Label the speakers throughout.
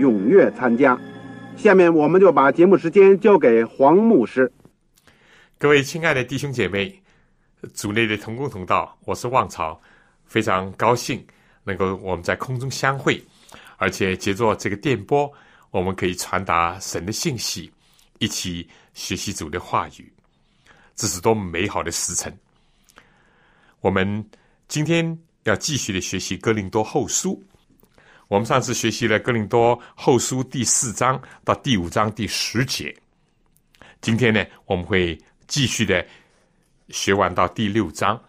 Speaker 1: 踊跃参加。下面我们就把节目时间交给黄牧师。
Speaker 2: 各位亲爱的弟兄姐妹，组内的同工同道，我是旺朝，非常高兴能够我们在空中相会，而且借着这个电波，我们可以传达神的信息，一起学习主的话语。这是多么美好的时辰！我们今天要继续的学习《哥林多后书》。我们上次学习了《哥林多后书》第四章到第五章第十节。今天呢，我们会继续的学完到第六章。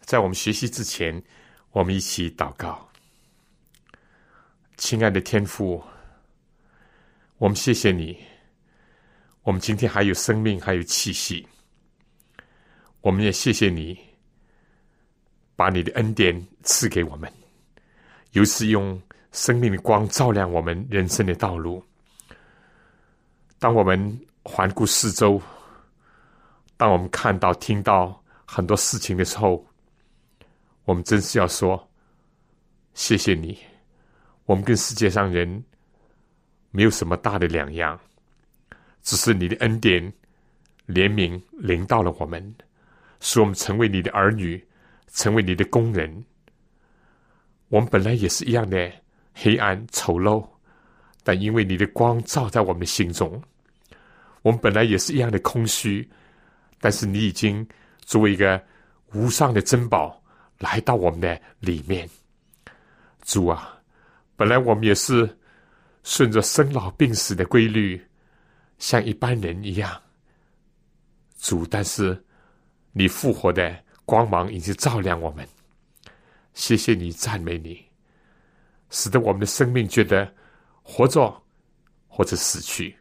Speaker 2: 在我们学习之前，我们一起祷告：亲爱的天父，我们谢谢你，我们今天还有生命，还有气息。我们也谢谢你，把你的恩典赐给我们，由此用生命的光照亮我们人生的道路。当我们环顾四周，当我们看到、听到很多事情的时候，我们真是要说谢谢你。我们跟世界上人没有什么大的两样，只是你的恩典、怜悯临到了我们。使我们成为你的儿女，成为你的工人。我们本来也是一样的黑暗丑陋，但因为你的光照在我们的心中，我们本来也是一样的空虚，但是你已经作为一个无上的珍宝来到我们的里面。主啊，本来我们也是顺着生老病死的规律，像一般人一样。主，但是。你复活的光芒已经照亮我们，谢谢你，赞美你，使得我们的生命觉得活着或者死去，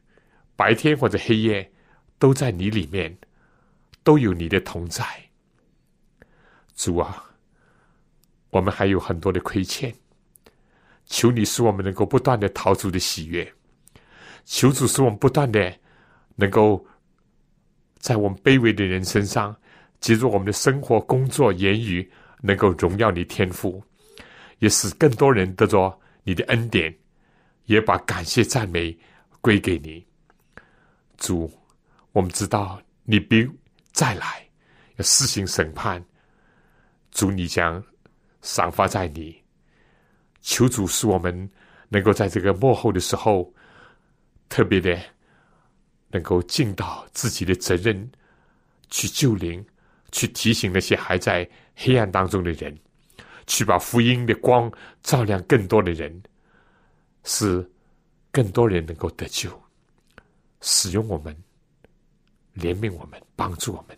Speaker 2: 白天或者黑夜都在你里面，都有你的同在。主啊，我们还有很多的亏欠，求你使我们能够不断的逃出的喜悦，求主使我们不断的能够在我们卑微的人身上。借助我们的生活、工作、言语，能够荣耀你天赋，也使更多人得着你的恩典，也把感谢赞美归给你。主，我们知道你必再来，要施行审判。主，你将赏罚在你。求主使我们能够在这个幕后的时候，特别的能够尽到自己的责任，去救灵。去提醒那些还在黑暗当中的人，去把福音的光照亮更多的人，使更多人能够得救。使用我们，怜悯我们，帮助我们，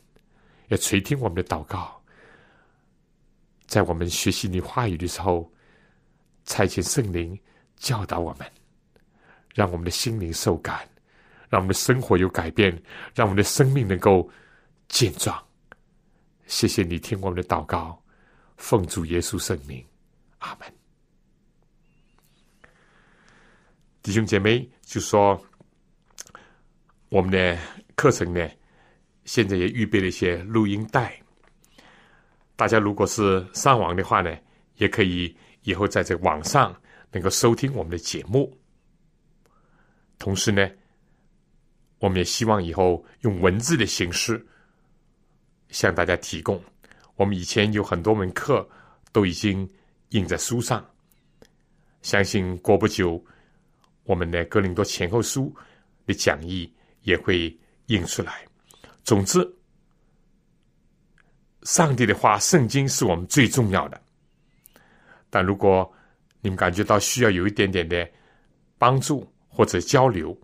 Speaker 2: 要垂听我们的祷告。在我们学习你话语的时候，差遣圣灵教导我们，让我们的心灵受感，让我们的生活有改变，让我们的生命能够健壮。谢谢你听我们的祷告，奉主耶稣圣名，阿门。弟兄姐妹，就说我们的课程呢，现在也预备了一些录音带。大家如果是上网的话呢，也可以以后在这网上能够收听我们的节目。同时呢，我们也希望以后用文字的形式。向大家提供，我们以前有很多门课都已经印在书上，相信过不久我们的哥林多前后书的讲义也会印出来。总之，上帝的话，圣经是我们最重要的。但如果你们感觉到需要有一点点的帮助或者交流，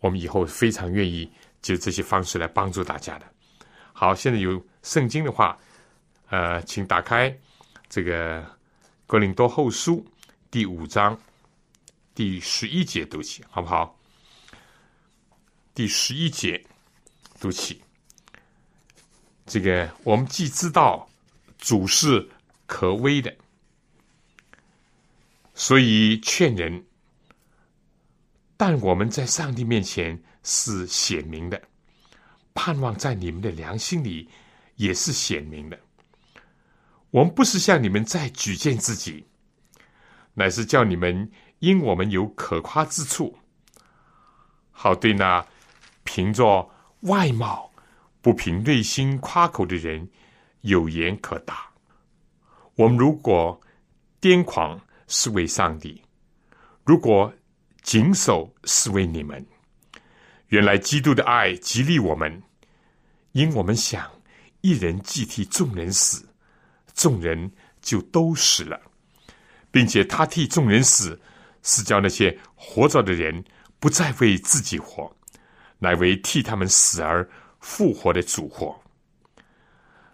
Speaker 2: 我们以后非常愿意就这些方式来帮助大家的。好，现在有圣经的话，呃，请打开这个《哥林多后书》第五章第十一节读起，好不好？第十一节读起。这个我们既知道主是可威的，所以劝人；但我们在上帝面前是显明的。盼望在你们的良心里也是显明的。我们不是向你们再举荐自己，乃是叫你们因我们有可夸之处，好对那凭着外貌不凭内心夸口的人有言可答。我们如果癫狂，是为上帝；如果谨守，是为你们。原来基督的爱激励我们。因我们想，一人既替众人死，众人就都死了，并且他替众人死，是叫那些活着的人不再为自己活，乃为替他们死而复活的主活。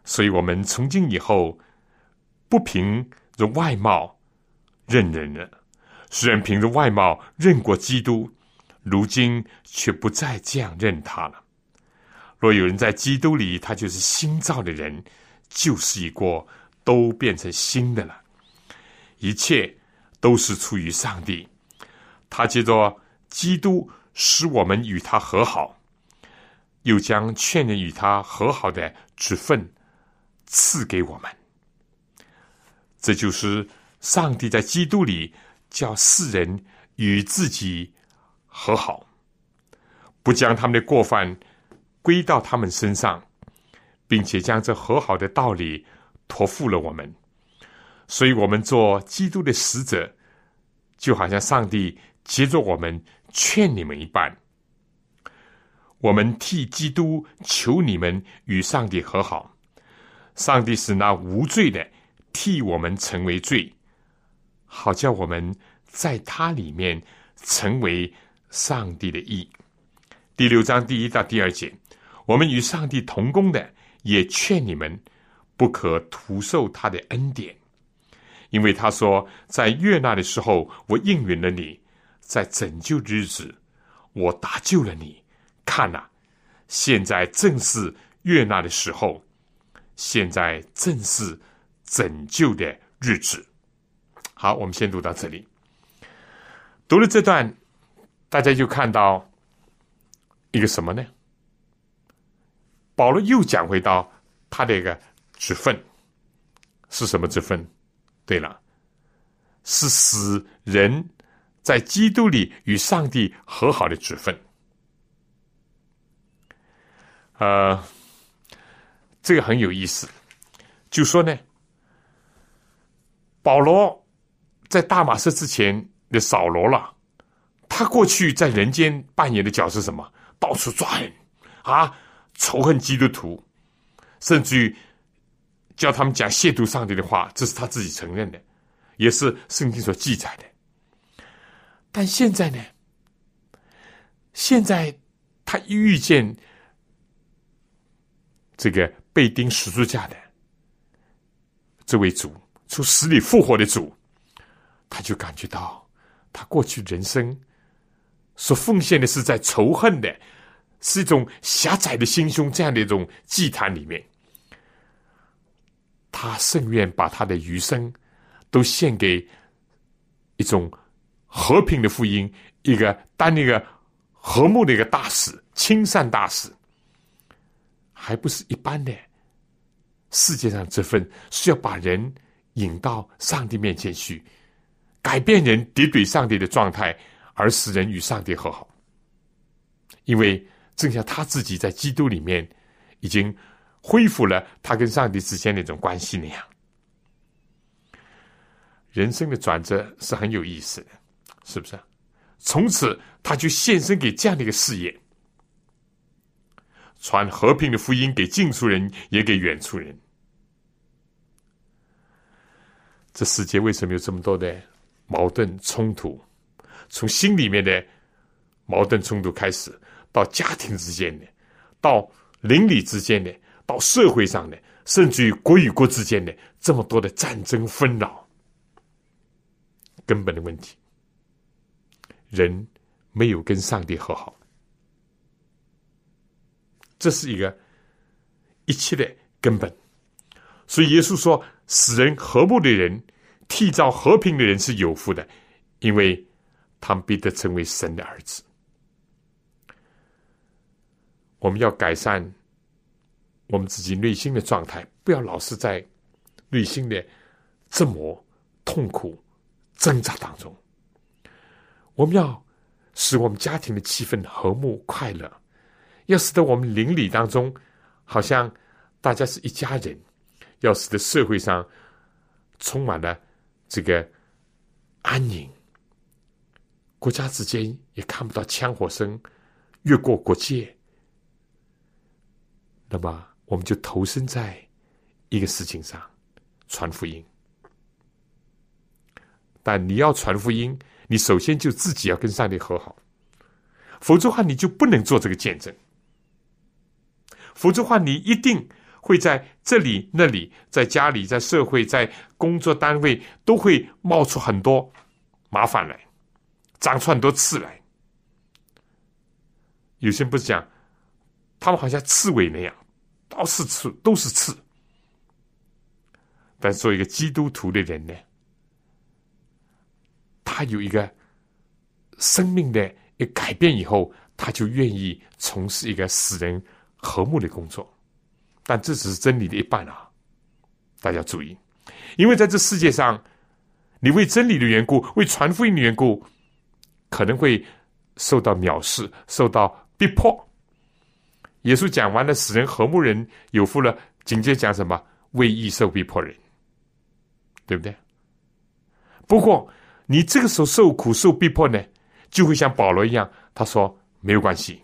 Speaker 2: 所以，我们从今以后不凭着外貌认人了。虽然凭着外貌认过基督，如今却不再这样认他了。若有人在基督里，他就是新造的人，旧事已过，都变成新的了。一切都是出于上帝，他借着基督使我们与他和好，又将劝人与他和好的职分赐给我们。这就是上帝在基督里叫世人与自己和好，不将他们的过犯。归到他们身上，并且将这和好的道理托付了我们，所以，我们做基督的使者，就好像上帝接着我们劝你们一般。我们替基督求你们与上帝和好，上帝使那无罪的替我们成为罪，好叫我们在他里面成为上帝的义。第六章第一到第二节。我们与上帝同工的，也劝你们不可徒受他的恩典，因为他说，在悦纳的时候，我应允了你；在拯救日子，我搭救了你。看呐，现在正是悦纳的时候，现在正是拯救的日子。好，我们先读到这里。读了这段，大家就看到一个什么呢？保罗又讲回到他的一个职分是什么职分？对了，是使人在基督里与上帝和好的职分。呃，这个很有意思。就说呢，保罗在大马色之前的扫罗了，他过去在人间扮演的角色是什么？到处抓人啊！仇恨基督徒，甚至于叫他们讲亵渎上帝的话，这是他自己承认的，也是圣经所记载的。但现在呢？现在他一遇见这个被钉十字架的这位主，从死里复活的主，他就感觉到他过去人生所奉献的是在仇恨的。是一种狭窄的心胸，这样的一种祭坛里面，他甚愿把他的余生都献给一种和平的福音，一个当一个和睦的一个大使，亲善大使，还不是一般的。世界上这份是要把人引到上帝面前去，改变人敌对上帝的状态，而使人与上帝和好，因为。正像他自己在基督里面已经恢复了他跟上帝之间那种关系那样，人生的转折是很有意思的，是不是？从此他就献身给这样的一个事业，传和平的福音给近处人，也给远处人。这世界为什么有这么多的矛盾冲突？从心里面的矛盾冲突开始，到家庭之间的，到邻里之间的，到社会上的，甚至于国与国之间的，这么多的战争纷扰，根本的问题，人没有跟上帝和好，这是一个一切的根本。所以耶稣说。使人和睦的人，缔造和平的人是有福的，因为他们必得成为神的儿子。我们要改善我们自己内心的状态，不要老是在内心的折磨、痛苦、挣扎当中。我们要使我们家庭的气氛和睦快乐，要使得我们邻里当中好像大家是一家人。要使得社会上充满了这个安宁，国家之间也看不到枪火声越过国界，那么我们就投身在一个事情上传福音。但你要传福音，你首先就自己要跟上帝和好，否则的话你就不能做这个见证，否则的话你一定。会在这里、那里，在家里、在社会、在工作单位，都会冒出很多麻烦来，长出很多刺来。有些人不是讲，他们好像刺猬那样，都是刺，都是刺。但做一个基督徒的人呢，他有一个生命的一改变以后，他就愿意从事一个使人和睦的工作。但这只是真理的一半啊！大家注意，因为在这世界上，你为真理的缘故，为传福音的缘故，可能会受到藐视，受到逼迫。耶稣讲完了，使人和睦人有福了，紧接着讲什么？为义受逼迫人，对不对？不过你这个时候受苦受逼迫呢，就会像保罗一样，他说没有关系。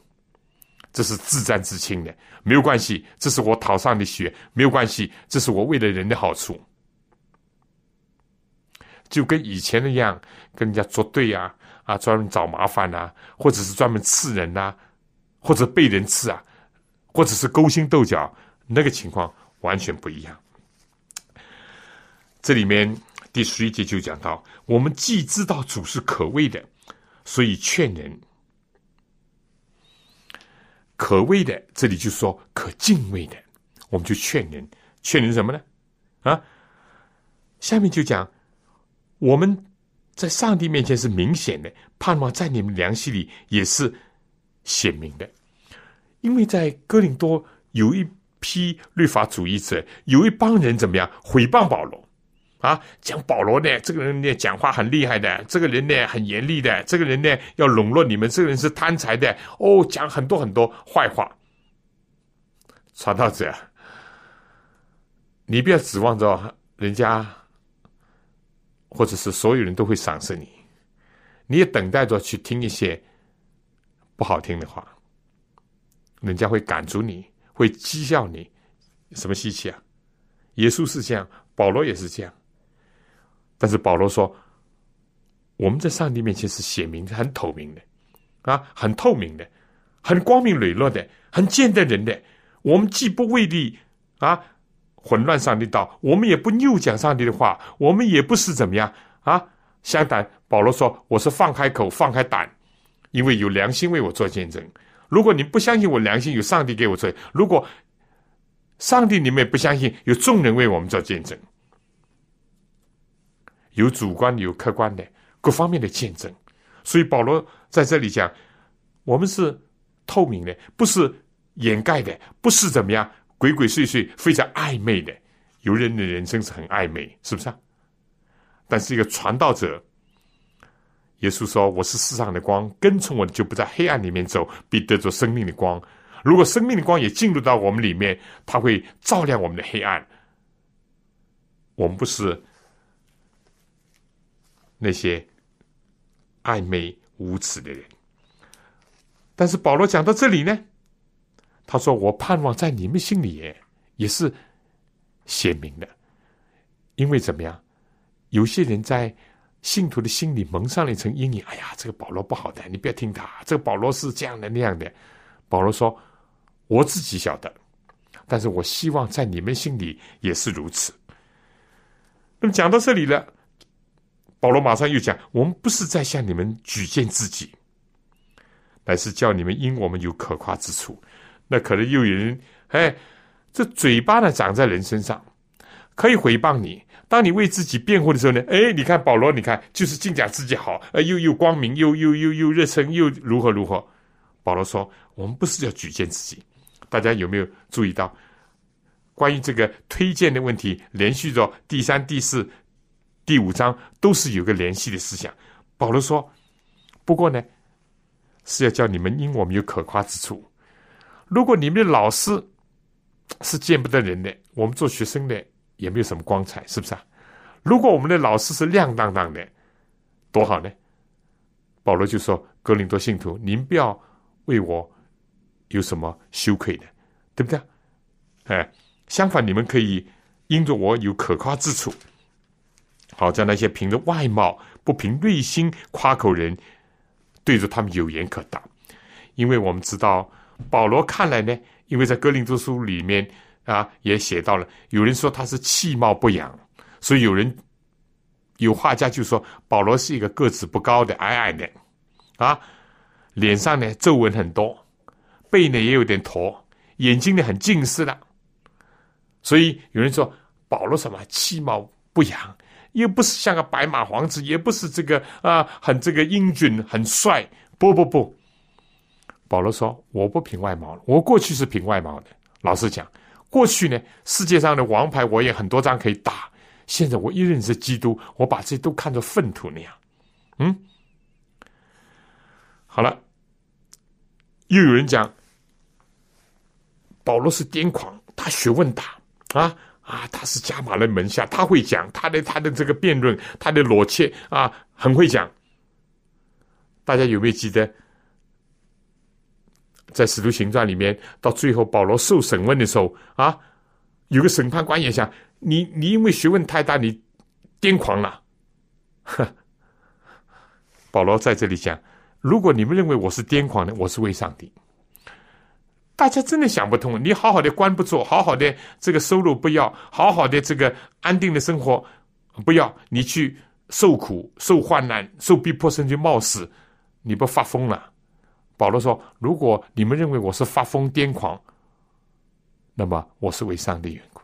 Speaker 2: 这是自战自清的，没有关系。这是我讨上的血，没有关系。这是我为了人的好处，就跟以前那样跟人家作对呀，啊，专门找麻烦呐，或者是专门刺人呐，或者被人刺啊，或者是勾心斗角，那个情况完全不一样。这里面第十一节就讲到，我们既知道主是可畏的，所以劝人。可畏的，这里就说可敬畏的，我们就劝人，劝人什么呢？啊，下面就讲，我们在上帝面前是明显的，盼望在你们良心里也是显明的，因为在哥林多有一批律法主义者，有一帮人怎么样毁谤保罗。啊，讲保罗呢，这个人呢讲话很厉害的，这个人呢很严厉的，这个人呢要笼络你们，这个人是贪财的，哦，讲很多很多坏话。传道者，你不要指望着人家，或者是所有人都会赏识你，你也等待着去听一些不好听的话，人家会赶逐你，会讥笑你，什么稀奇啊？耶稣是这样，保罗也是这样。但是保罗说：“我们在上帝面前是显明、很透明的，啊，很透明的，很光明磊落的，很见得人的。我们既不为利啊混乱上帝道，我们也不拗讲上帝的话，我们也不是怎么样啊。相反，保罗说：我是放开口、放开胆，因为有良心为我做见证。如果你不相信我良心有上帝给我做，如果上帝你们也不相信有众人为我们做见证。”有主观的，有客观的，各方面的见证。所以保罗在这里讲，我们是透明的，不是掩盖的，不是怎么样鬼鬼祟祟、非常暧昧的。有人的人生是很暧昧，是不是？啊？但是一个传道者，耶稣说：“我是世上的光，跟从我的就不在黑暗里面走，必得着生命的光。如果生命的光也进入到我们里面，它会照亮我们的黑暗。我们不是。”那些暧昧无耻的人。但是保罗讲到这里呢，他说：“我盼望在你们心里也也是鲜明的，因为怎么样？有些人在信徒的心里蒙上了一层阴影。哎呀，这个保罗不好的，你不要听他。这个保罗是这样的那样的。保罗说：我自己晓得，但是我希望在你们心里也是如此。那么讲到这里了，保罗马上又讲：我们不是在向你们举荐自己。”乃是叫你们因我们有可夸之处，那可能又有人哎，这嘴巴呢长在人身上，可以诽谤你。当你为自己辩护的时候呢，哎，你看保罗，你看就是净讲自己好，呃，又又光明，又又又又热忱，又如何如何。保罗说，我们不是要举荐自己。大家有没有注意到，关于这个推荐的问题，连续着第三、第四、第五章都是有个联系的思想。保罗说，不过呢。是要叫你们因我们有可夸之处。如果你们的老师是见不得人的，我们做学生的也没有什么光彩，是不是啊？如果我们的老师是亮当当的，多好呢！保罗就说：“格林多信徒，您不要为我有什么羞愧的，对不对？哎，相反，你们可以因着我有可夸之处，好在那些凭着外貌不凭内心夸口人。”对着他们有言可答，因为我们知道保罗看来呢，因为在哥林多书里面啊也写到了，有人说他是气貌不扬，所以有人有画家就说保罗是一个个子不高的矮矮的啊，脸上呢皱纹很多，背呢也有点驼，眼睛呢很近视的，所以有人说保罗什么气貌不扬。又不是像个白马王子，也不是这个啊，很这个英俊、很帅。不不不，保罗说：“我不凭外貌，我过去是凭外貌的。老实讲，过去呢，世界上的王牌我也很多张可以打。现在我一认识基督，我把这些都看作粪土那样。嗯，好了，又有人讲保罗是癫狂，他学问大啊。”啊，他是加马人门下，他会讲他的他的这个辩论，他的裸切啊，很会讲。大家有没有记得，在使徒行传里面，到最后保罗受审问的时候啊，有个审判官也想你，你因为学问太大，你癫狂了。保罗在这里讲，如果你们认为我是癫狂的，我是为上帝。大家真的想不通，你好好的官不做，好好的这个收入不要，好好的这个安定的生活不要，你去受苦、受患难、受逼迫，甚至冒死，你不发疯了？保罗说：“如果你们认为我是发疯癫狂，那么我是为上帝缘故，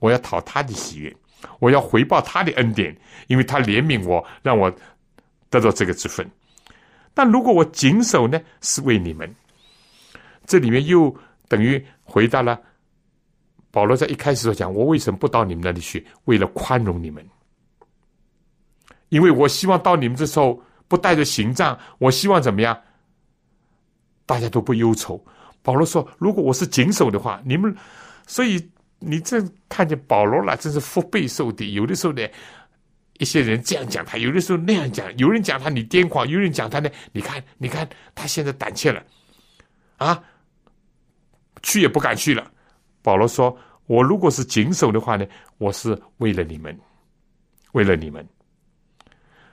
Speaker 2: 我要讨他的喜悦，我要回报他的恩典，因为他怜悯我，让我得到这个之分。但如果我谨守呢，是为你们。”这里面又等于回答了保罗在一开始所讲：“我为什么不到你们那里去？为了宽容你们，因为我希望到你们这时候不带着行杖，我希望怎么样？大家都不忧愁。”保罗说：“如果我是谨守的话，你们……所以你这看见保罗了，真是腹背受敌。有的时候呢，一些人这样讲他，有的时候那样讲，有人讲他你癫狂，有人讲他呢，你看，你看他现在胆怯了，啊！”去也不敢去了。保罗说：“我如果是谨守的话呢，我是为了你们，为了你们。”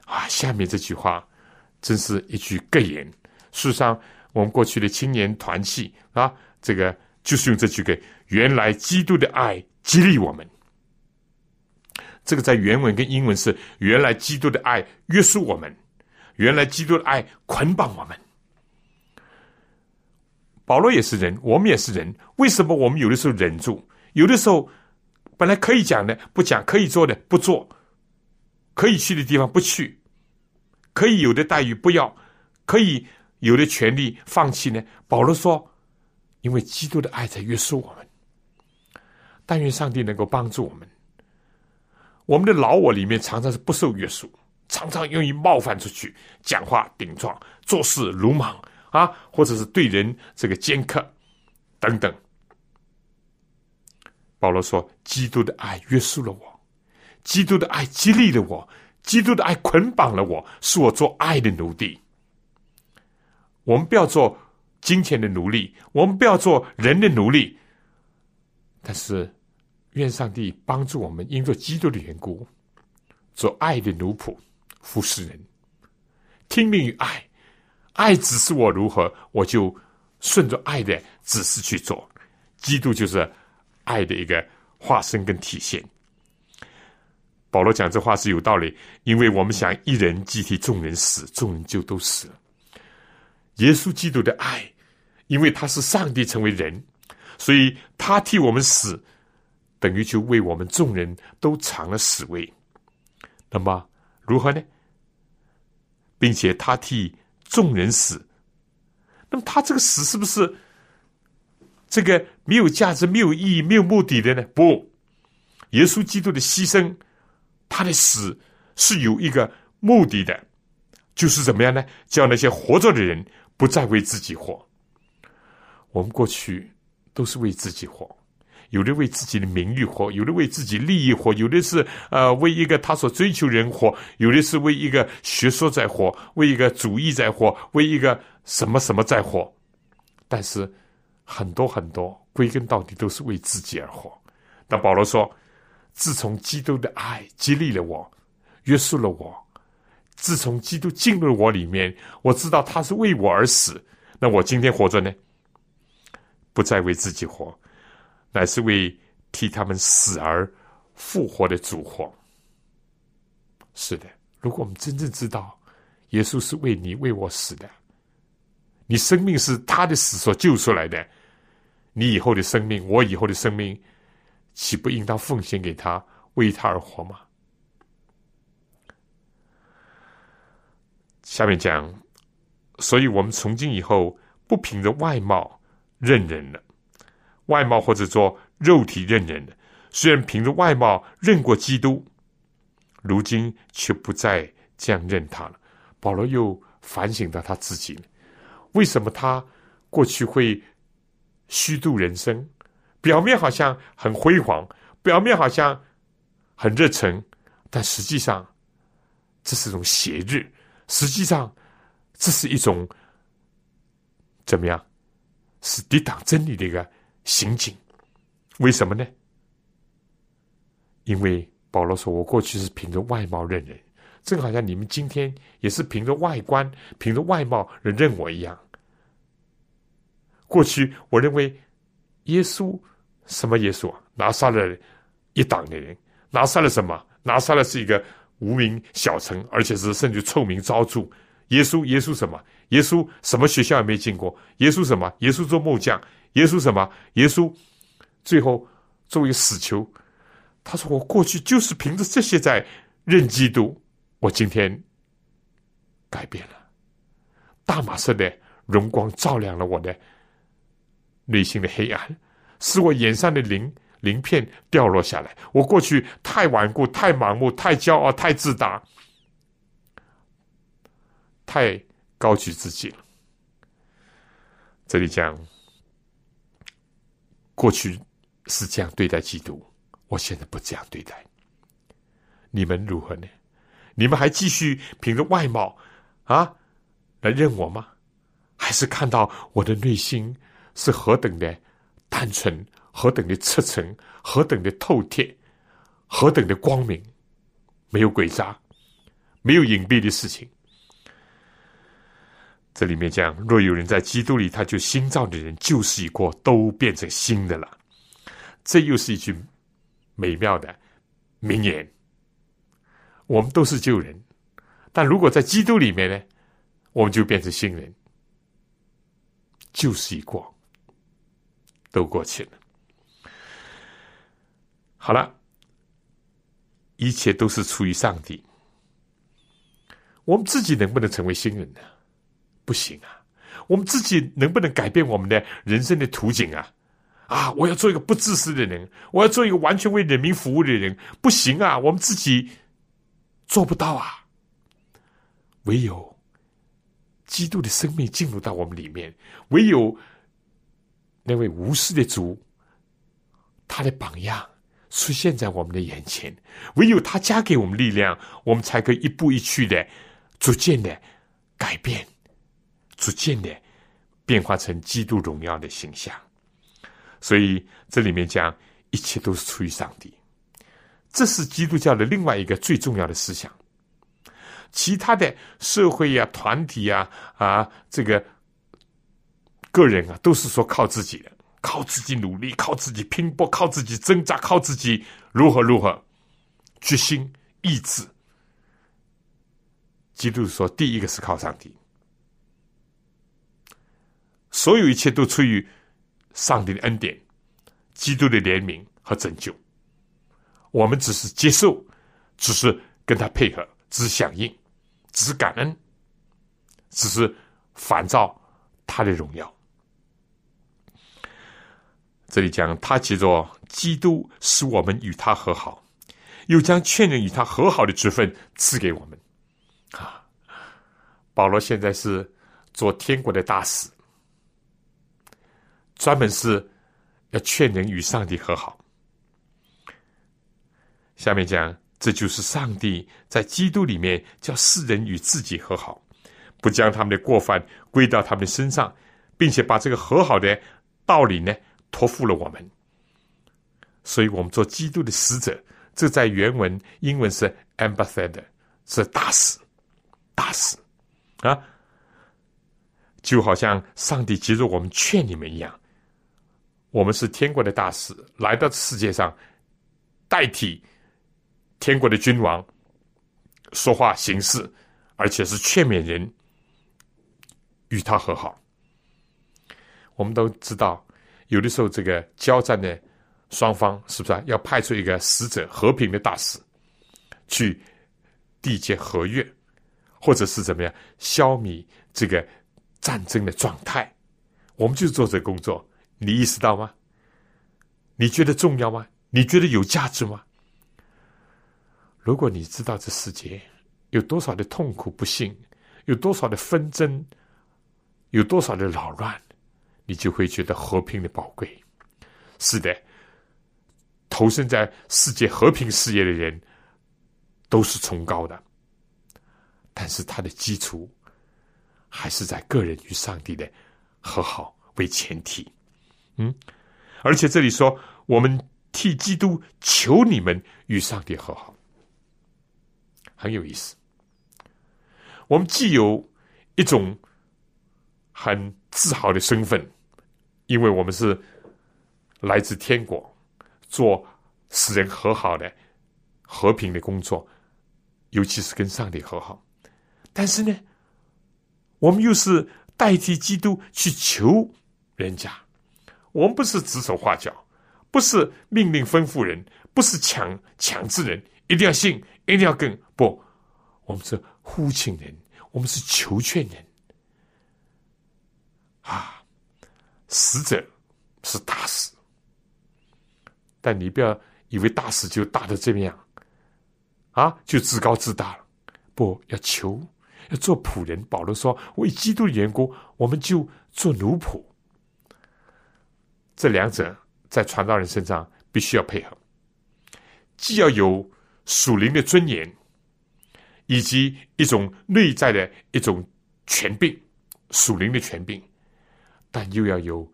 Speaker 2: 啊，下面这句话真是一句格言。事实上，我们过去的青年团契啊，这个就是用这句给原来基督的爱激励我们。这个在原文跟英文是“原来基督的爱约束我们，原来基督的爱捆绑我们。”保罗也是人，我们也是人。为什么我们有的时候忍住，有的时候本来可以讲的不讲，可以做的不做，可以去的地方不去，可以有的待遇不要，可以有的权利放弃呢？保罗说：“因为基督的爱在约束我们。”但愿上帝能够帮助我们。我们的老我里面常常是不受约束，常常愿意冒犯出去，讲话顶撞，做事鲁莽。啊，或者是对人这个尖刻等等。保罗说：“基督的爱约束了我，基督的爱激励了我，基督的爱捆绑了我，是我做爱的奴隶。”我们不要做金钱的奴隶，我们不要做人的奴隶。但是，愿上帝帮助我们，因着基督的缘故，做爱的奴仆，服侍人，听命于爱。爱指示我如何，我就顺着爱的指示去做。基督就是爱的一个化身跟体现。保罗讲这话是有道理，因为我们想一人既替众人死，众人就都死了。耶稣基督的爱，因为他是上帝成为人，所以他替我们死，等于就为我们众人都尝了死味。那么如何呢？并且他替众人死，那么他这个死是不是这个没有价值、没有意义、没有目的的呢？不，耶稣基督的牺牲。他的死是有一个目的的，就是怎么样呢？叫那些活着的人不再为自己活。我们过去都是为自己活，有的为自己的名誉活，有的为自己利益活，有的是呃为一个他所追求人活，有的是为一个学说在活，为一个主义在活，为一个什么什么在活。但是很多很多归根到底都是为自己而活。那保罗说。自从基督的爱激励了我，约束了我；自从基督进入我里面，我知道他是为我而死。那我今天活着呢，不再为自己活，乃是为替他们死而复活的主活。是的，如果我们真正知道耶稣是为你为我死的，你生命是他的死所救出来的，你以后的生命，我以后的生命。岂不应当奉献给他，为他而活吗？下面讲，所以我们从今以后不凭着外貌认人了，外貌或者说肉体认人了。虽然凭着外貌认过基督，如今却不再这样认他了。保罗又反省到他自己，为什么他过去会虚度人生？表面好像很辉煌，表面好像很热忱，但实际上这是种邪日，实际上这是一种怎么样？是抵挡真理的一个行径。为什么呢？因为保罗说：“我过去是凭着外貌认人，正好像你们今天也是凭着外观、凭着外貌人认我一样。过去我认为耶稣。”什么耶稣啊？拿杀了一党的人，拿杀了什么？拿杀了是一个无名小城，而且是甚至臭名昭著。耶稣，耶稣什么？耶稣什么学校也没进过？耶稣什么？耶稣做木匠？耶稣什么？耶稣最后作为死囚，他说：“我过去就是凭着这些在认基督，我今天改变了。大马色的荣光照亮了我的内心的黑暗。”使我眼上的灵鳞片掉落下来。我过去太顽固、太盲目、太骄傲、太自大、太高举自己了。这里讲，过去是这样对待基督，我现在不这样对待。你们如何呢？你们还继续凭着外貌啊来认我吗？还是看到我的内心是何等的？单纯何等的赤诚，何等的透贴，何等的光明，没有诡诈，没有隐蔽的事情。这里面讲，若有人在基督里，他就新造的人，旧事已过，都变成新的了。这又是一句美妙的名言。我们都是旧人，但如果在基督里面呢，我们就变成新人。旧事已过。都过去了，好了，一切都是出于上帝。我们自己能不能成为新人呢？不行啊！我们自己能不能改变我们的人生的图景啊？啊！我要做一个不自私的人，我要做一个完全为人民服务的人，不行啊！我们自己做不到啊！唯有基督的生命进入到我们里面，唯有。那位无私的主，他的榜样出现在我们的眼前，唯有他加给我们力量，我们才可以一步一趋的、逐渐的改变，逐渐的变化成基督荣耀的形象。所以这里面讲，一切都是出于上帝。这是基督教的另外一个最重要的思想。其他的社会呀、团体呀、啊，这个个人啊，都是说靠自己的，靠自己努力，靠自己拼搏，靠自己挣扎，靠自己如何如何，决心、意志。基督说，第一个是靠上帝，所有一切都出于上帝的恩典、基督的怜悯和拯救。我们只是接受，只是跟他配合，只是响应。只是感恩，只是反照他的荣耀。这里讲他借着基督使我们与他和好，又将劝人与他和好的职分赐给我们。啊，保罗现在是做天国的大使，专门是要劝人与上帝和好。下面讲。这就是上帝在基督里面叫世人与自己和好，不将他们的过犯归到他们的身上，并且把这个和好的道理呢托付了我们。所以，我们做基督的使者，这在原文英文是 ambassador，是大使，大使啊，就好像上帝接着我们劝你们一样，我们是天国的大使，来到世界上代替。天国的君王说话行事，而且是劝勉人与他和好。我们都知道，有的时候这个交战的双方是不是啊要派出一个使者、和平的大使去缔结和约，或者是怎么样消弭这个战争的状态？我们就做这工作，你意识到吗？你觉得重要吗？你觉得有价值吗？如果你知道这世界有多少的痛苦不幸，有多少的纷争，有多少的扰乱，你就会觉得和平的宝贵。是的，投身在世界和平事业的人都是崇高的，但是他的基础还是在个人与上帝的和好为前提。嗯，而且这里说，我们替基督求你们与上帝和好。很有意思，我们既有一种很自豪的身份，因为我们是来自天国，做使人和好的和平的工作，尤其是跟上帝和好。但是呢，我们又是代替基督去求人家，我们不是指手画脚，不是命令吩咐人，不是强强制人。一定要信，一定要跟不？我们是呼请人，我们是求劝人啊！使者是大使，但你不要以为大使就大的这样啊，就自高自大了。不要求，要做仆人。保罗说：“为基督的缘故，我们就做奴仆。”这两者在传道人身上必须要配合，既要有。属灵的尊严，以及一种内在的一种权柄，属灵的权柄，但又要有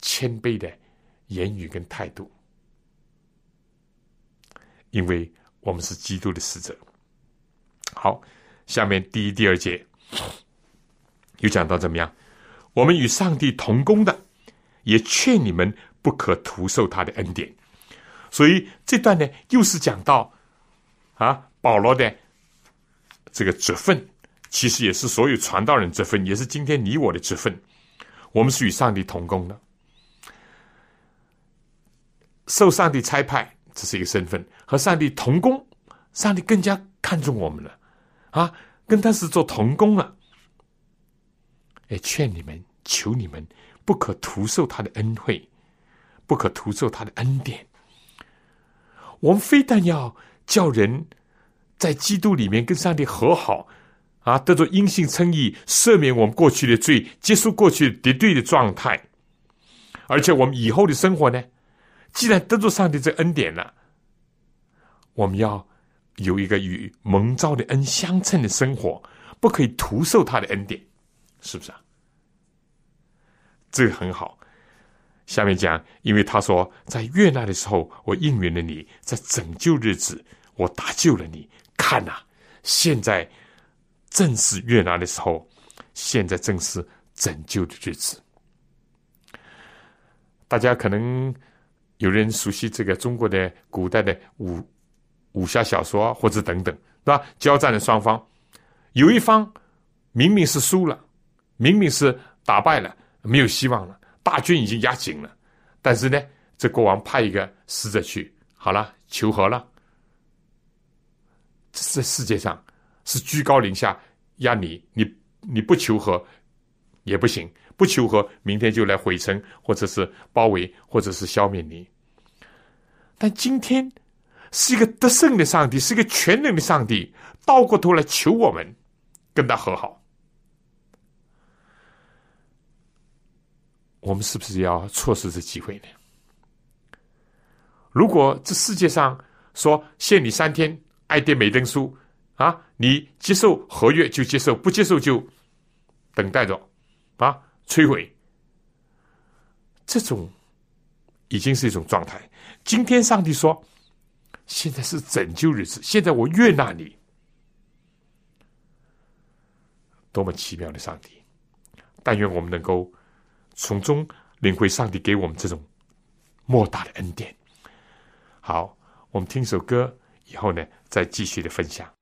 Speaker 2: 谦卑的言语跟态度，因为我们是基督的使者。好，下面第一、第二节又讲到怎么样？我们与上帝同工的，也劝你们不可徒受他的恩典。所以这段呢，又是讲到。啊，保罗的这个职分，其实也是所有传道人职分，也是今天你我的职分。我们是与上帝同工的，受上帝差派，这是一个身份；和上帝同工，上帝更加看重我们了。啊，跟他是做同工了。哎，劝你们，求你们，不可徒受他的恩惠，不可徒受他的恩典。我们非但要。叫人在基督里面跟上帝和好，啊，得着因信称义，赦免我们过去的罪，结束过去敌对的状态。而且我们以后的生活呢，既然得着上帝这恩典了，我们要有一个与蒙召的恩相称的生活，不可以徒受他的恩典，是不是啊？这个很好。下面讲，因为他说，在越难的时候，我应允了你；在拯救日子，我搭救了你。看呐，现在正是越南的时候，现在正是拯救的日子。大家可能有人熟悉这个中国的古代的武武侠小说，或者等等，是吧？交战的双方，有一方明明是输了，明明是打败了，没有希望了。大军已经压紧了，但是呢，这国王派一个使者去，好了，求和了。这世界上是居高临下压你，你你不求和也不行，不求和，明天就来毁城，或者是包围，或者是消灭你。但今天是一个得胜的上帝，是一个全能的上帝，倒过头来求我们跟他和好。我们是不是要错失这机会呢？如果这世界上说限你三天，爱爹美登书啊，你接受合约就接受，不接受就等待着啊摧毁，这种已经是一种状态。今天上帝说，现在是拯救日子，现在我悦纳你，多么奇妙的上帝！但愿我们能够。从中领会上帝给我们这种莫大的恩典。好，我们听首歌，以后呢再继续的分享。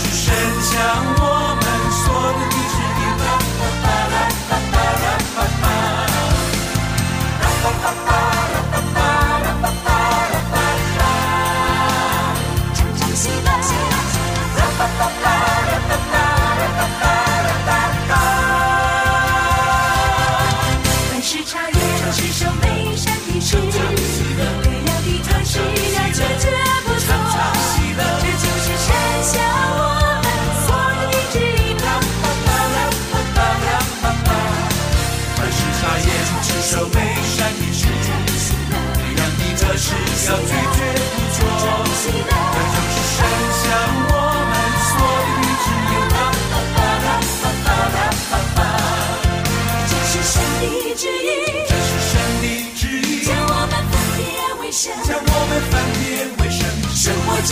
Speaker 2: 是伸向我。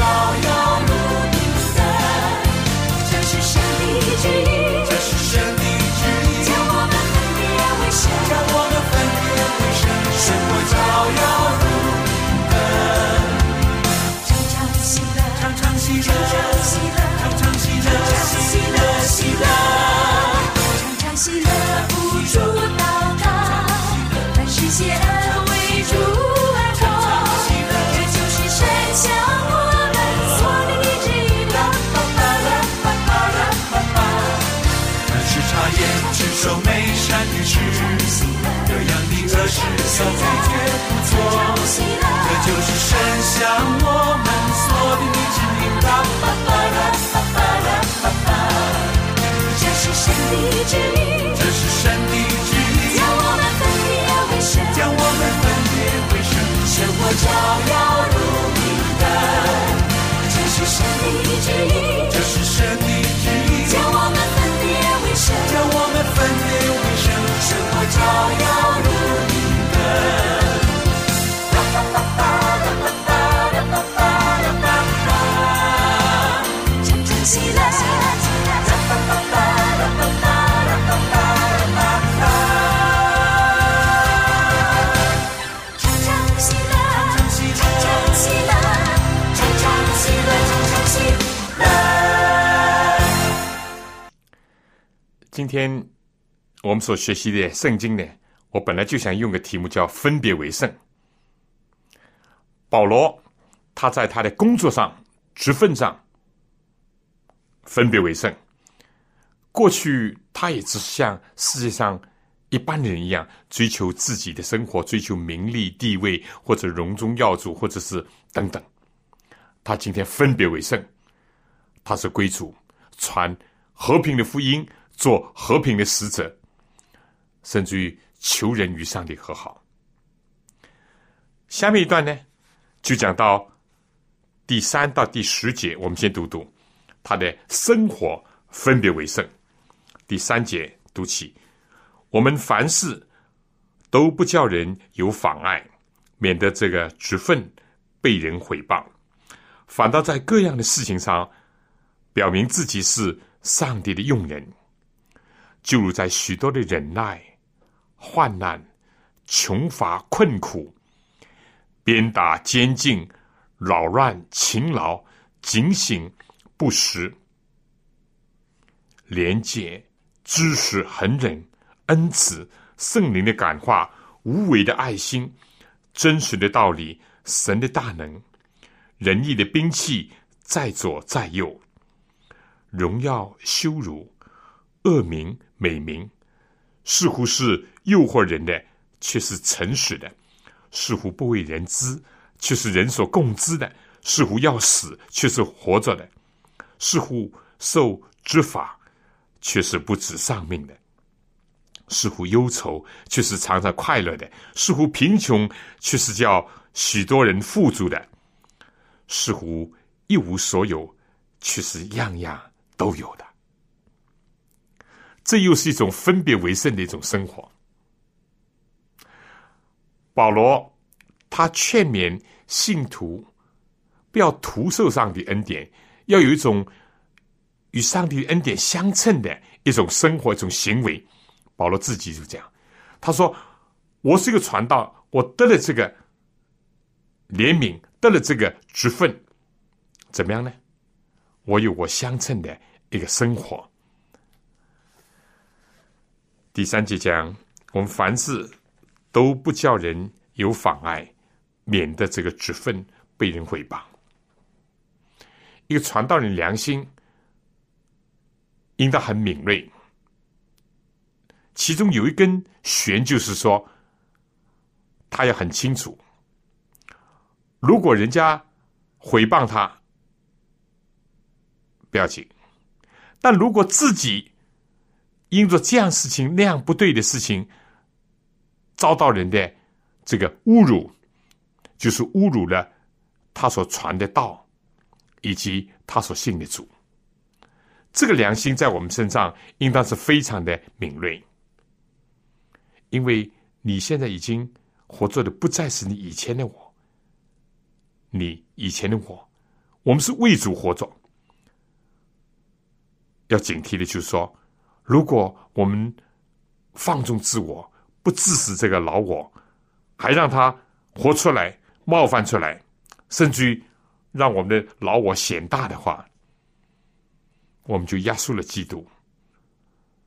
Speaker 2: all. 事要拒绝不做，这就是神向我们所立的旨意。这是神的旨意，这是神的旨意，将我们分别为圣，将我们分别为圣，生活照耀如明灯。这是神的旨意，这是神的旨意，将我们分别为圣，将我们分别为圣，生活照耀今天我们所学习的圣经呢，我本来就想用个题目叫“分别为圣”。保罗他在他的工作上、职分上分别为圣，过去他也只是像世界上一般的人一样，追求自己的生活，追求名利地位，或者荣中耀祖，或者是等等。他今天分别为圣，他是归主，传和平的福音，做和平的使者，甚至于求人与上帝和好。下面一段呢，就讲到第三到第十节，我们先读读他的生活分别为圣。第三节读起，我们凡事都不叫人有妨碍，免得这个职分被人毁谤。反倒在各样的事情上，表明自己是上帝的用人，就如在许多的忍耐、患难、穷乏、困苦、鞭打、监禁、扰乱、勤劳、警醒、不时、廉洁、知识、恒忍、恩慈、圣灵的感化、无为的爱心、真实的道理、神的大能。仁义的兵器在左在右，荣耀羞辱，恶名美名，似乎是诱惑人的，却是诚实的；似乎不为人知，却是人所共知的；似乎要死，却是活着的；似乎受之法，却是不止丧命的；似乎忧愁，却是常常快乐的；似乎贫穷，却是叫许多人富足的。似乎一无所有，却是样样都有的。这又是一种分别为圣的一种生活。保罗他劝勉信徒不要徒受上帝恩典，要有一种与上帝恩典相称的一种生活、一种行为。保罗自己就讲，他说：“我是一个传道，我得了这个怜悯。”得了这个职分，怎么样呢？我有我相称的一个生活。第三节讲，我们凡事都不叫人有妨碍，免得这个职分被人毁谤。一个传道人良心应当很敏锐，其中有一根弦，就是说，他要很清楚。如果人家诽谤他，不要紧；但如果自己因着这样事情那样不对的事情，遭到人的这个侮辱，就是侮辱了他所传的道，以及他所信的主。这个良心在我们身上应当是非常的敏锐，因为你现在已经活着的不再是你以前的我。你以前的我，我们是为主活着，要警惕的，就是说，如果我们放纵自我，不致死这个老我，还让他活出来、冒犯出来，甚至于让我们的老我显大的话，我们就压缩了基督，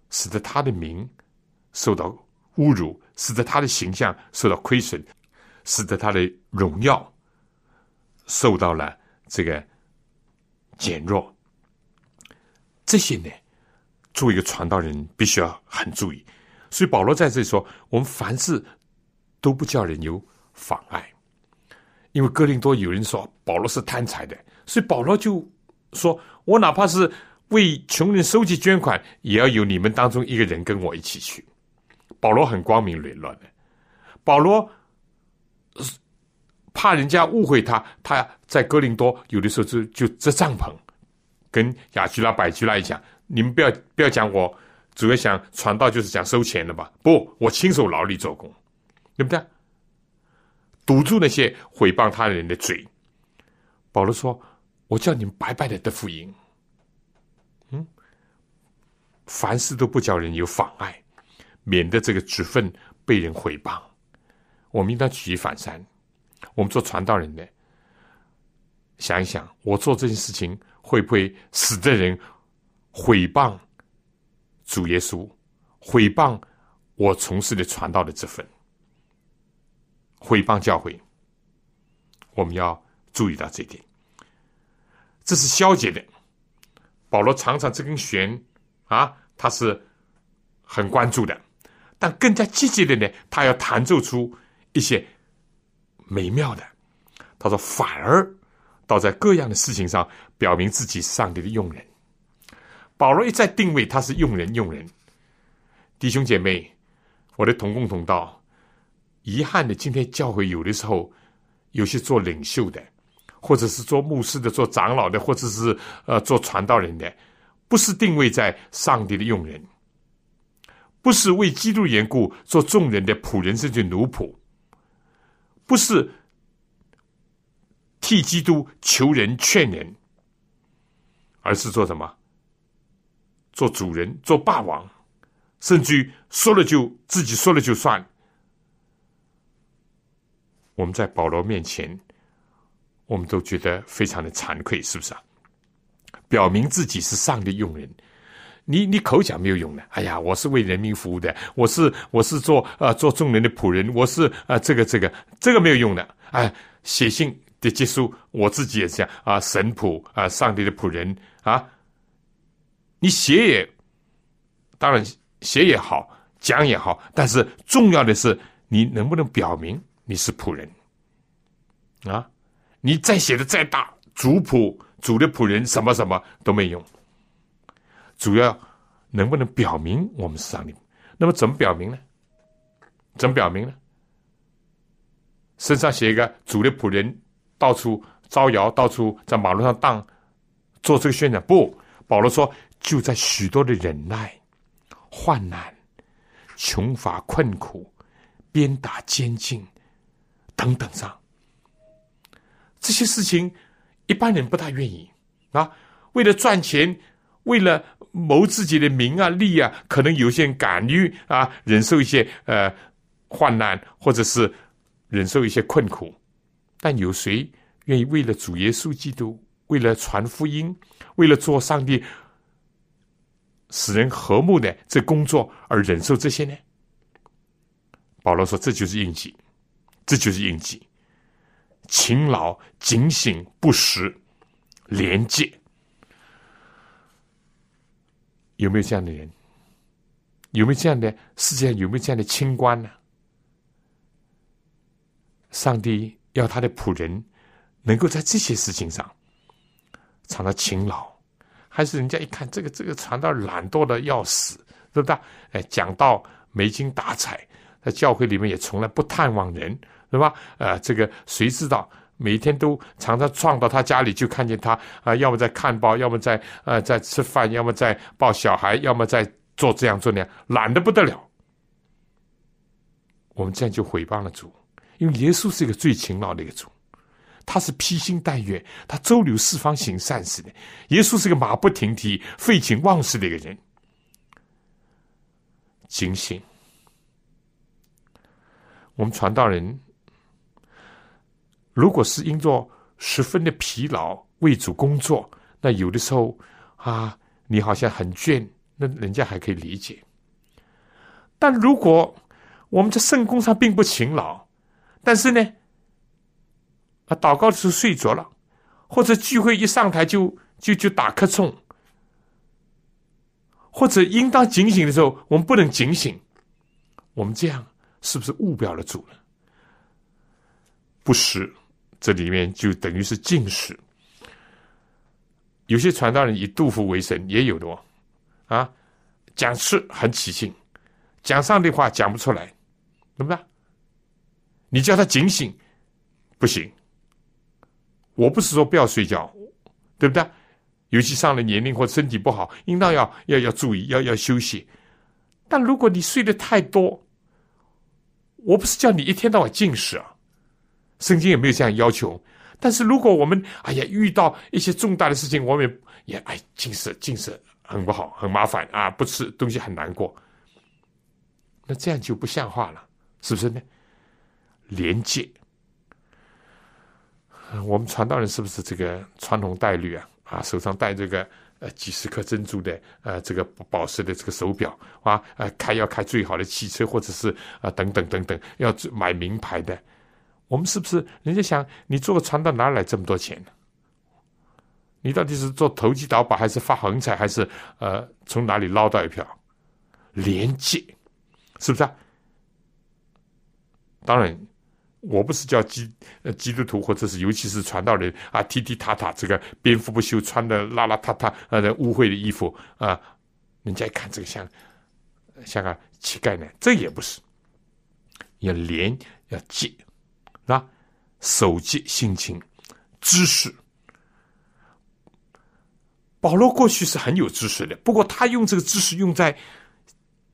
Speaker 2: 使得他的名受到侮辱，使得他的形象受到亏损，使得他的荣耀。受到了这个减弱，这些呢，做一个传道人，必须要很注意。所以保罗在这里说：“我们凡事都不叫人有妨碍。”因为哥林多有人说保罗是贪财的，所以保罗就说：“我哪怕是为穷人收集捐款，也要有你们当中一个人跟我一起去。”保罗很光明磊落的，保罗。怕人家误会他，他在哥林多有的时候就就支帐篷，跟雅居拉、百居拉一讲，你们不要不要讲我，主要想传道就是想收钱的吧？不，我亲手劳力做工，对不对？堵住那些毁谤他人的嘴。保罗说：“我叫你们白白的得福音。”嗯，凡事都不叫人有妨碍，免得这个职分被人毁谤。我们应当举一反三。我们做传道人的，想一想，我做这件事情会不会使得人毁谤主耶稣，毁谤我从事的传道的这份，毁谤教会？我们要注意到这点。这是消解的。保罗常常这根弦啊，他是很关注的，但更加积极的呢，他要弹奏出一些美妙的。他说，反而倒在各样的事情上表明自己上帝的用人。保罗一再定位他是用人，用人。弟兄姐妹，我的同工同道，遗憾的，今天教会有的时候有些做领袖的，或者是做牧师的、做长老的，或者是呃做传道人的。不是定位在上帝的用人，不是为基督缘故做众人的仆人甚至奴仆，不是替基督求人劝人，而是做什么？做主人，做霸王，甚至于说了就自己说了就算。我们在保罗面前，我们都觉得非常的惭愧，是不是啊？表明自己是上帝用人，你你口讲没有用的。哎呀，我是为人民服务的，我是我是做呃做众人的仆人，我是呃这个这个这个没有用的。哎，写信的结束，我自己也这样啊，神仆啊，上帝的仆人啊。你写也当然写也好，讲也好，但是重要的是你能不能表明你是仆人啊？你再写的再大族谱。主的仆人什么什么都没用，主要能不能表明我们是上帝？那么怎么表明呢？怎么表明呢？身上写一个主的仆人，到处招摇，到处在马路上荡，做这个宣传。不，保罗说，就在许多的忍耐、患难、穷乏、困苦、鞭打、监禁等等上，这些事情。一般人不大愿意啊，为了赚钱，为了谋自己的名啊利啊，可能有些人敢于啊忍受一些呃患难，或者是忍受一些困苦。但有谁愿意为了主耶稣基督，为了传福音，为了做上帝使人和睦的这工作而忍受这些呢？保罗说：“这就是应急，这就是应急。”勤劳、警醒、不时、廉洁，有没有这样的人？有没有这样的世界上有没有这样的清官呢？上帝要他的仆人能够在这些事情上常常勤劳，还是人家一看这个这个传道懒惰的要死，对不对？哎，讲道没精打采，在教会里面也从来不探望人。对吧？呃，这个谁知道？每天都常常撞到他家里，就看见他啊，要么在看报，要么在呃在吃饭，要么在抱小孩，要么在做这样做那样，懒得不得了。我们这样就毁谤了主，因为耶稣是一个最勤劳的一个主，他是披星戴月，他周流四方行善事的。耶稣是个马不停蹄、废寝忘食的一个人，警醒。我们传道人。如果是因着十分的疲劳为主工作，那有的时候啊，你好像很倦，那人家还可以理解。但如果我们在圣功上并不勤劳，但是呢，啊，祷告的时候睡着了，或者聚会一上台就就就打瞌冲，或者应当警醒的时候我们不能警醒，我们这样是不是误表了主呢？不是。这里面就等于是禁食。有些传道人以杜甫为神，也有的哦，啊，讲吃很起劲，讲上帝话讲不出来，对不对？你叫他警醒，不行。我不是说不要睡觉，对不对？尤其上了年龄或身体不好，应当要要要注意，要要休息。但如果你睡得太多，我不是叫你一天到晚禁食啊。圣经也没有这样要求，但是如果我们哎呀遇到一些重大的事情，我们也哎近视近视很不好，很麻烦啊，不吃东西很难过，那这样就不像话了，是不是呢？廉洁，我们传道人是不是这个传统戴绿啊？啊，手上戴这个呃几十颗珍珠的呃这个宝石的这个手表啊，呃开要开最好的汽车，或者是啊等等等等，要买名牌的。我们是不是人家想你做个传道哪来这么多钱呢？你到底是做投机倒把，还是发横财，还是呃从哪里捞到一票？连接，是不是啊？当然，我不是叫基呃基督徒，或者是尤其是传道人啊，踢踢踏踏，这个蝙蝠不休，穿的邋邋遢遢呃污秽的衣服啊，人家一看这个像像个乞丐呢，这也不是。要廉要接，啊，手接心情，知识。保罗过去是很有知识的，不过他用这个知识用在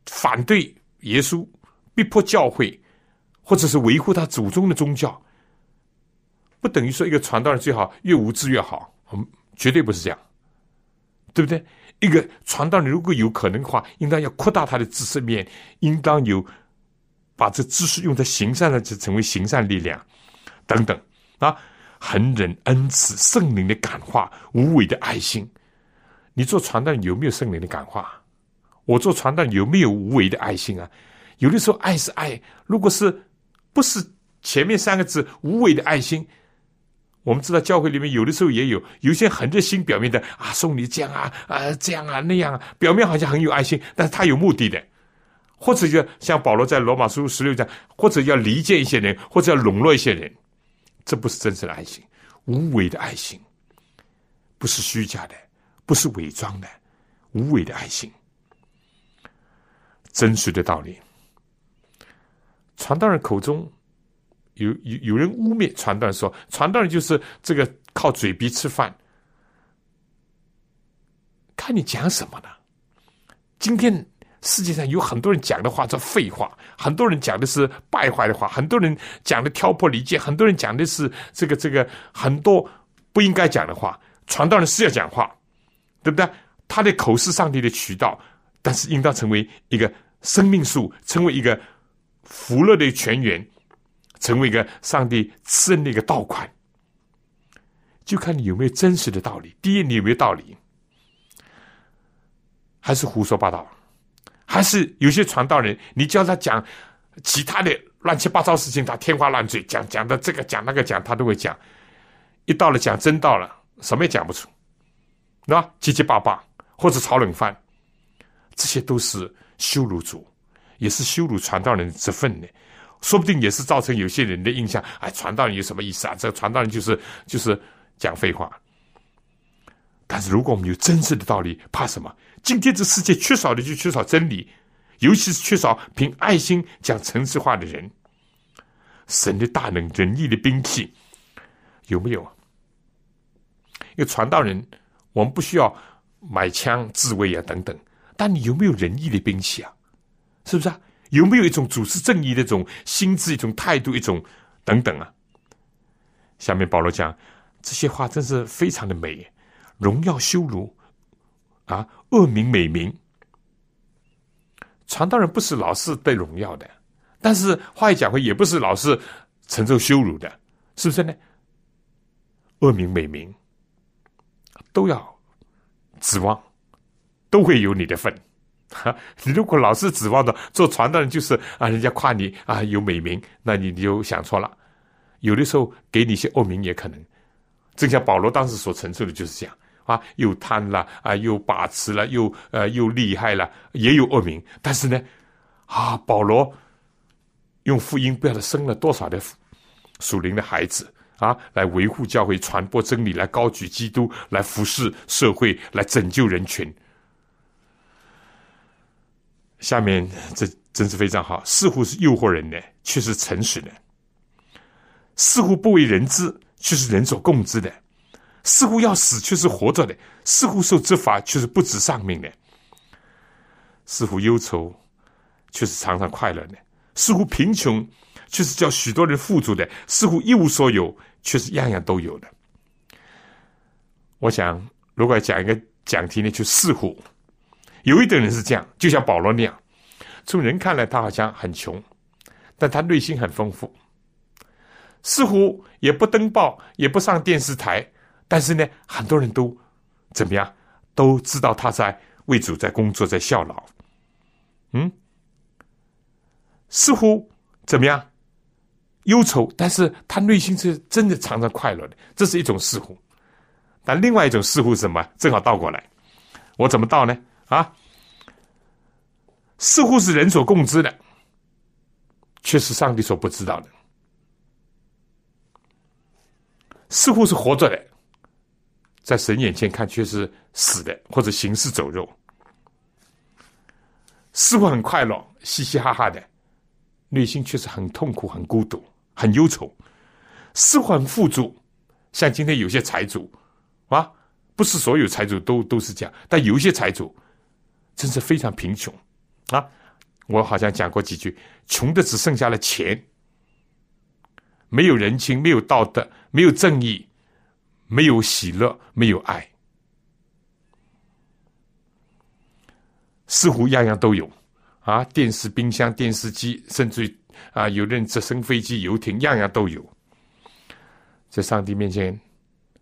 Speaker 2: 反对耶稣、逼迫教会，或者是维护他祖宗的宗教，不等于说一个传道人最好越无知越好，嗯，绝对不是这样，对不对？一个传道人如果有可能的话，应当要扩大他的知识面，应当有把这知识用在行善上，就成为行善力量等等啊，恒忍恩慈、圣灵的感化、无为的爱心。你做传道有没有圣灵的感化？我做传道有没有无为的爱心啊？有的时候爱是爱，如果是不是前面三个字无为的爱心，我们知道教会里面有的时候也有有些很热心表面的啊，送你这样啊啊这样啊那样啊，表面好像很有爱心，但是他有目的的，或者就像保罗在罗马书十六章，或者要离间一些人，或者要笼络一些人，这不是真正的爱心，无为的爱心，不是虚假的。不是伪装的，无为的爱心，真实的道理。传道人口中有有有人污蔑传道人，说传道人就是这个靠嘴皮吃饭。看你讲什么呢？今天世界上有很多人讲的话叫废话，很多人讲的是败坏的话，很多人讲的挑拨离间，很多人讲的是这个这个很多不应该讲的话。传道人是要讲话。对不对？他的口是上帝的渠道，但是应当成为一个生命树，成为一个福乐的泉源，成为一个上帝赐恩的一个道款。就看你有没有真实的道理。第一，你有没有道理？还是胡说八道？还是有些传道人，你叫他讲其他的乱七八糟事情，他天花乱坠，讲讲的这个讲那个讲，他都会讲。一到了讲真道了，什么也讲不出。那结结巴巴，或者炒冷饭，这些都是羞辱主，也是羞辱传道人之分呢。说不定也是造成有些人的印象：哎，传道人有什么意思啊？这个传道人就是就是讲废话。但是如果我们有真实的道理，怕什么？今天这世界缺少的就缺少真理，尤其是缺少凭爱心讲诚实话的人。神的大能、仁义的兵器有没有？一个传道人。我们不需要买枪自卫啊，等等。但你有没有仁义的兵器啊？是不是啊？有没有一种主持正义的一种心智、一种态度、一种等等啊？下面保罗讲这些话，真是非常的美，荣耀羞辱啊，恶名美名。传道人不是老是得荣耀的，但是话一讲回，也不是老是承受羞辱的，是不是呢？恶名美名。都要指望，都会有你的份。哈，你如果老是指望的做传道人，就是啊，人家夸你啊有美名，那你你就想错了。有的时候给你一些恶名也可能。正像保罗当时所承受的，就是这样啊，又贪了啊，又把持了，又呃又厉害了，也有恶名。但是呢，啊，保罗用福音不晓得生了多少的属灵的孩子。啊，来维护教会、传播真理、来高举基督、来服侍社会、来拯救人群。下面这真是非常好，似乎是诱惑人的，却是诚实的；似乎不为人知，却是人所共知的；似乎要死，却是活着的；似乎受执法，却是不止丧命的；似乎忧愁，却是常常快乐的；似乎贫穷。却是叫许多人富足的，似乎一无所有，却是样样都有的。我想，如果要讲一个讲题呢，就似乎有一等人是这样，就像保罗那样，从人看来他好像很穷，但他内心很丰富。似乎也不登报，也不上电视台，但是呢，很多人都怎么样，都知道他在为主在工作，在效劳。嗯，似乎怎么样？忧愁，但是他内心是真的常常快乐的，这是一种似乎。但另外一种似乎是什么，正好倒过来。我怎么倒呢？啊，似乎是人所共知的，却是上帝所不知道的；似乎是活着的，在神眼前看却是死的，或者行尸走肉；似乎很快乐，嘻嘻哈哈的，内心却是很痛苦、很孤独、很忧愁；似乎很富足，像今天有些财主。啊，不是所有财主都都是这样，但有一些财主真是非常贫穷啊！我好像讲过几句，穷的只剩下了钱，没有人情，没有道德，没有正义，没有喜乐，没有爱，似乎样样都有啊！电视、冰箱、电视机，甚至啊，有人直升飞机、游艇，样样都有。在上帝面前，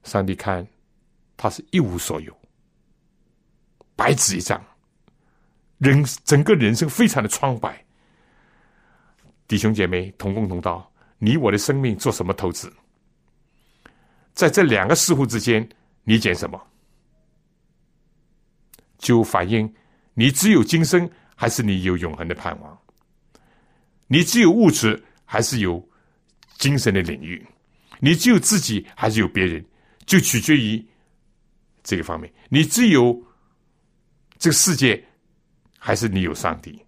Speaker 2: 上帝看。他是一无所有，白纸一张，人整个人生非常的苍白。弟兄姐妹同工同道，你我的生命做什么投资？在这两个似乎之间，你捡什么？就反映你只有今生，还是你有永恒的盼望？你只有物质，还是有精神的领域？你只有自己，还是有别人？就取决于。这个方面，你只有这个世界，还是你有上帝？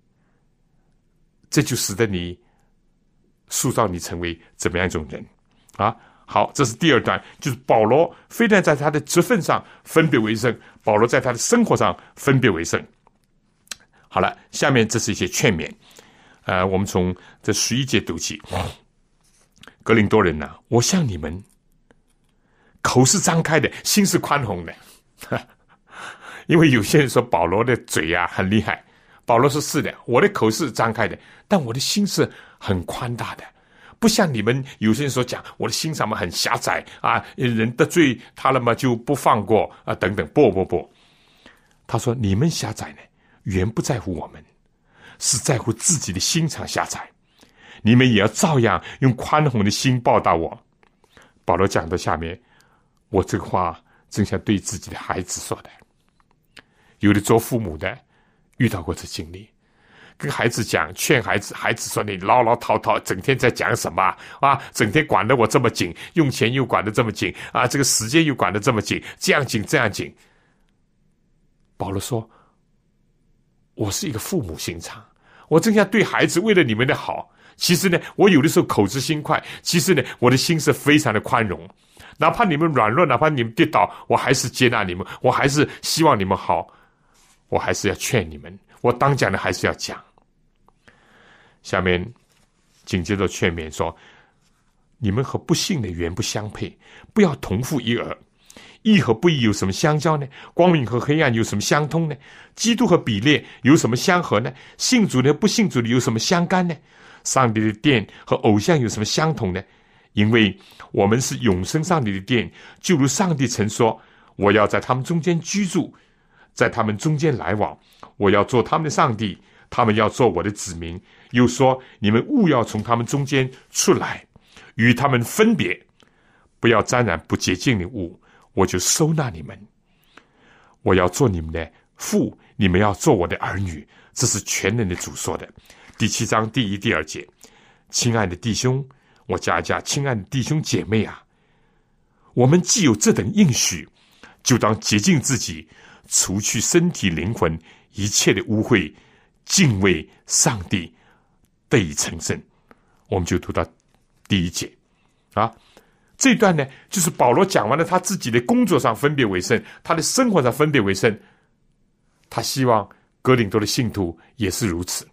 Speaker 2: 这就使得你塑造你成为怎么样一种人啊？好，这是第二段，就是保罗非但在他的职分上分别为圣，保罗在他的生活上分别为圣。好了，下面这是一些劝勉。呃，我们从这十一节读起。格林多人呐，我向你们口是张开的，心是宽宏的。因为有些人说保罗的嘴呀很厉害，保罗说是的，我的口是张开的，但我的心是很宽大的，不像你们有些人所讲，我的心上面很狭窄啊，人得罪他了嘛就不放过啊等等，不不不，他说你们狭窄呢，原不在乎我们，是在乎自己的心肠狭窄，你们也要照样用宽宏的心报答我。保罗讲到下面，我这个话。正像对自己的孩子说的，有的做父母的遇到过这经历，跟孩子讲劝孩子，孩子说你唠唠叨叨，整天在讲什么啊？整天管得我这么紧，用钱又管得这么紧啊？这个时间又管得这么紧，这样紧这样紧。保罗说：“我是一个父母心肠，我正想对孩子为了你们的好，其实呢，我有的时候口直心快，其实呢，我的心是非常的宽容。”哪怕你们软弱，哪怕你们跌倒，我还是接纳你们，我还是希望你们好，我还是要劝你们，我当讲的还是要讲。下面紧接着劝勉说：你们和不幸的原不相配，不要同父一儿。义和不义有什么相交呢？光明和黑暗有什么相通呢？基督和比列有什么相合呢？信主的不信主的有什么相干呢？上帝的殿和偶像有什么相同呢？因为我们是永生上帝的殿，就如上帝曾说：“我要在他们中间居住，在他们中间来往，我要做他们的上帝，他们要做我的子民。”又说：“你们勿要从他们中间出来，与他们分别，不要沾染不洁净的物，我就收纳你们。我要做你们的父，你们要做我的儿女。”这是全能的主说的。第七章第一、第二节，亲爱的弟兄。我家家亲爱的弟兄姐妹啊，我们既有这等应许，就当洁净自己，除去身体灵魂一切的污秽，敬畏上帝，得以成圣。我们就读到第一节啊，这段呢，就是保罗讲完了他自己的工作上分别为圣，他的生活上分别为圣，他希望哥林多的信徒也是如此，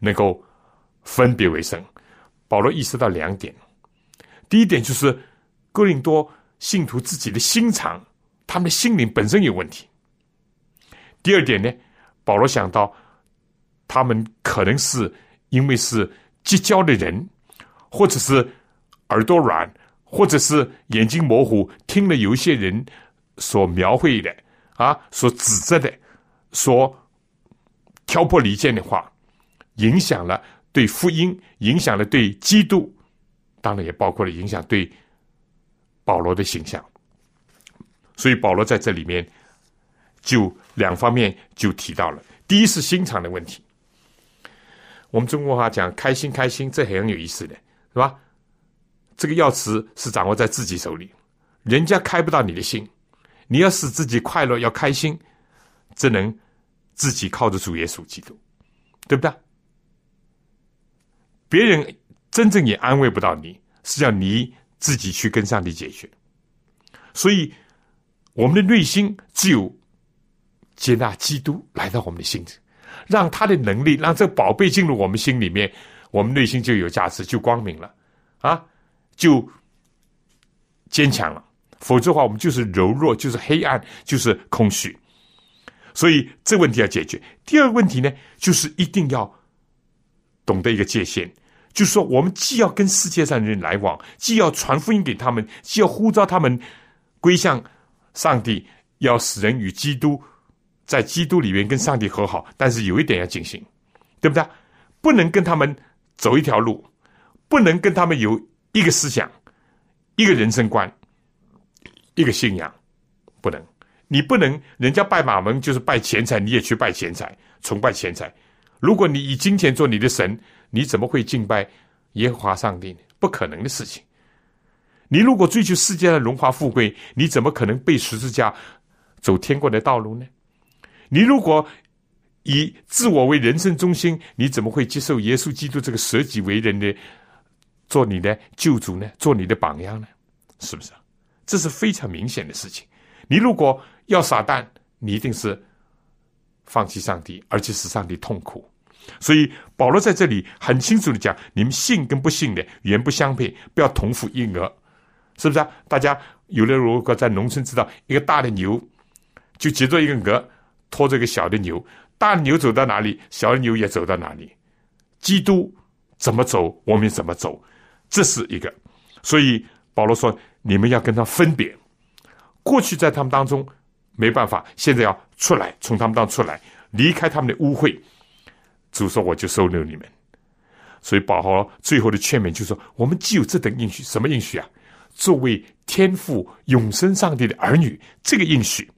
Speaker 2: 能够分别为圣。保罗意识到两点，第一点就是哥林多信徒自己的心肠，他们的心灵本身有问题。第二点呢，保罗想到他们可能是因为是结交的人，或者是耳朵软，或者是眼睛模糊，听了有些人所描绘的啊，所指责的，所挑拨离间的话，影响了。对福音影响了对基督，当然也包括了影响对保罗的形象。所以保罗在这里面就两方面就提到了：第一是心肠的问题。我们中国话讲“开心开心”，这很有意思的，是吧？这个钥匙是掌握在自己手里，人家开不到你的心。你要使自己快乐，要开心，只能自己靠着主耶稣基督，对不对？别人真正也安慰不到你，是要你自己去跟上帝解决。所以，我们的内心只有接纳基督来到我们的心里，让他的能力，让这宝贝进入我们心里面，我们内心就有价值，就光明了，啊，就坚强了。否则的话，我们就是柔弱，就是黑暗，就是空虚。所以这问题要解决。第二个问题呢，就是一定要懂得一个界限，就是说，我们既要跟世界上的人来往，既要传福音给他们，既要呼召他们归向上帝，要使人与基督在基督里面跟上帝和好。但是有一点要进行，对不对？不能跟他们走一条路，不能跟他们有一个思想，一个人生观。一个信仰不能，你不能，人家拜马门就是拜钱财，你也去拜钱财，崇拜钱财。如果你以金钱做你的神，你怎么会敬拜耶和华上帝呢？不可能的事情。你如果追求世界的荣华富贵，你怎么可能背十字架走天国的道路呢？你如果以自我为人生中心，你怎么会接受耶稣基督这个舍己为人的做你的救主呢？做你的榜样呢？是不是？这是非常明显的事情。你如果要撒旦，你一定是放弃上帝，而且使上帝痛苦。所以保罗在这里很清楚的讲：你们信跟不信的原不相配，不要同父异母，是不是啊？大家有的如果在农村知道，一个大的牛就结着一个鹅拖着个小的牛，大的牛走到哪里，小的牛也走到哪里。基督怎么走，我们怎么走，这是一个。所以保罗说。你们要跟他分别，过去在他们当中没办法，现在要出来，从他们当中出来，离开他们的污秽。主说：“我就收留你们。”所以保罗最后的劝勉就是说：“我们既有这等应许，什么应许啊？作为天赋永生上帝的儿女，这个应许。”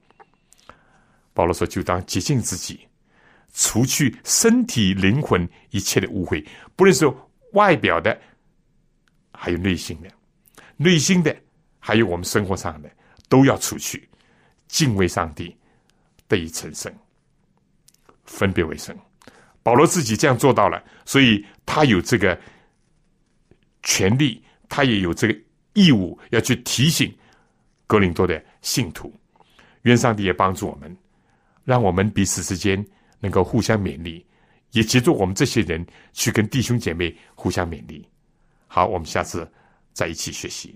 Speaker 2: 保罗说：“就当洁净自己，除去身体、灵魂一切的污秽，不论是外表的，还有内心的，内心的。”还有我们生活上的都要除去，敬畏上帝，得以成圣，分别为圣。保罗自己这样做到了，所以他有这个权利，他也有这个义务要去提醒格林多的信徒。愿上帝也帮助我们，让我们彼此之间能够互相勉励，也协助我们这些人去跟弟兄姐妹互相勉励。好，我们下次再一起学习。